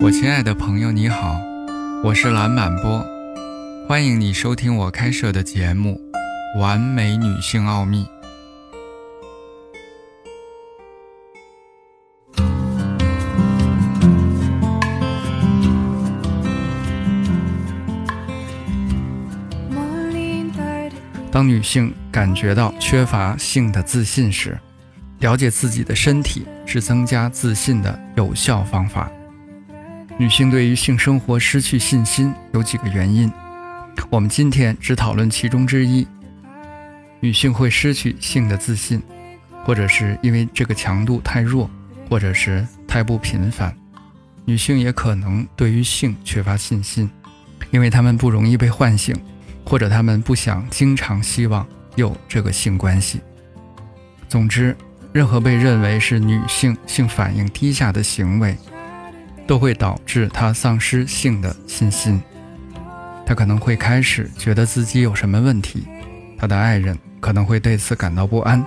我亲爱的朋友，你好，我是蓝满波，欢迎你收听我开设的节目《完美女性奥秘》。当女性感觉到缺乏性的自信时，了解自己的身体是增加自信的有效方法。女性对于性生活失去信心有几个原因，我们今天只讨论其中之一。女性会失去性的自信，或者是因为这个强度太弱，或者是太不频繁。女性也可能对于性缺乏信心，因为她们不容易被唤醒，或者她们不想经常希望有这个性关系。总之，任何被认为是女性性反应低下的行为。都会导致他丧失性的信心，他可能会开始觉得自己有什么问题，他的爱人可能会对此感到不安，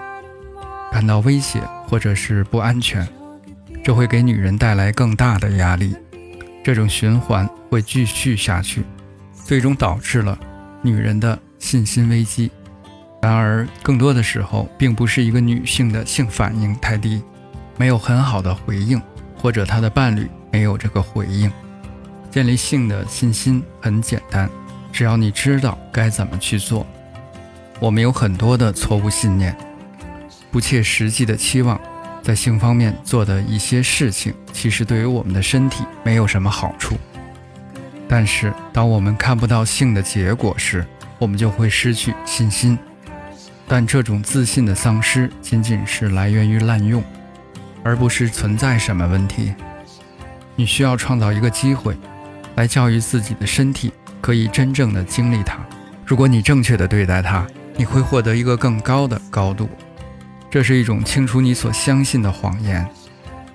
感到威胁或者是不安全，这会给女人带来更大的压力，这种循环会继续下去，最终导致了女人的信心危机。然而，更多的时候，并不是一个女性的性反应太低，没有很好的回应，或者她的伴侣。没有这个回应，建立性的信心很简单，只要你知道该怎么去做。我们有很多的错误信念，不切实际的期望，在性方面做的一些事情，其实对于我们的身体没有什么好处。但是，当我们看不到性的结果时，我们就会失去信心。但这种自信的丧失，仅仅是来源于滥用，而不是存在什么问题。你需要创造一个机会，来教育自己的身体，可以真正的经历它。如果你正确的对待它，你会获得一个更高的高度。这是一种清除你所相信的谎言，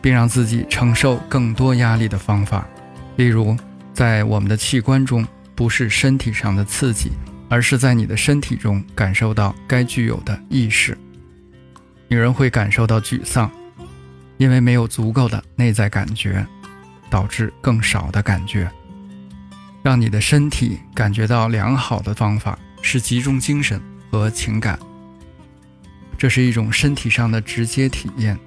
并让自己承受更多压力的方法。例如，在我们的器官中，不是身体上的刺激，而是在你的身体中感受到该具有的意识。女人会感受到沮丧，因为没有足够的内在感觉。导致更少的感觉，让你的身体感觉到良好的方法是集中精神和情感。这是一种身体上的直接体验。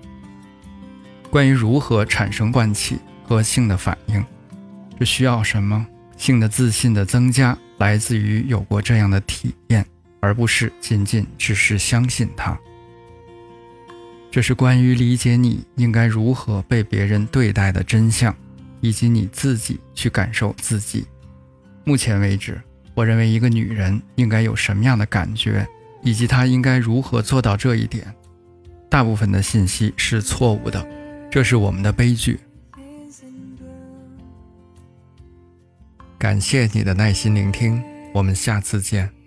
关于如何产生惯气和性的反应，这需要什么？性的自信的增加来自于有过这样的体验，而不是仅仅只是相信它。这是关于理解你应该如何被别人对待的真相。以及你自己去感受自己。目前为止，我认为一个女人应该有什么样的感觉，以及她应该如何做到这一点。大部分的信息是错误的，这是我们的悲剧。感谢你的耐心聆听，我们下次见。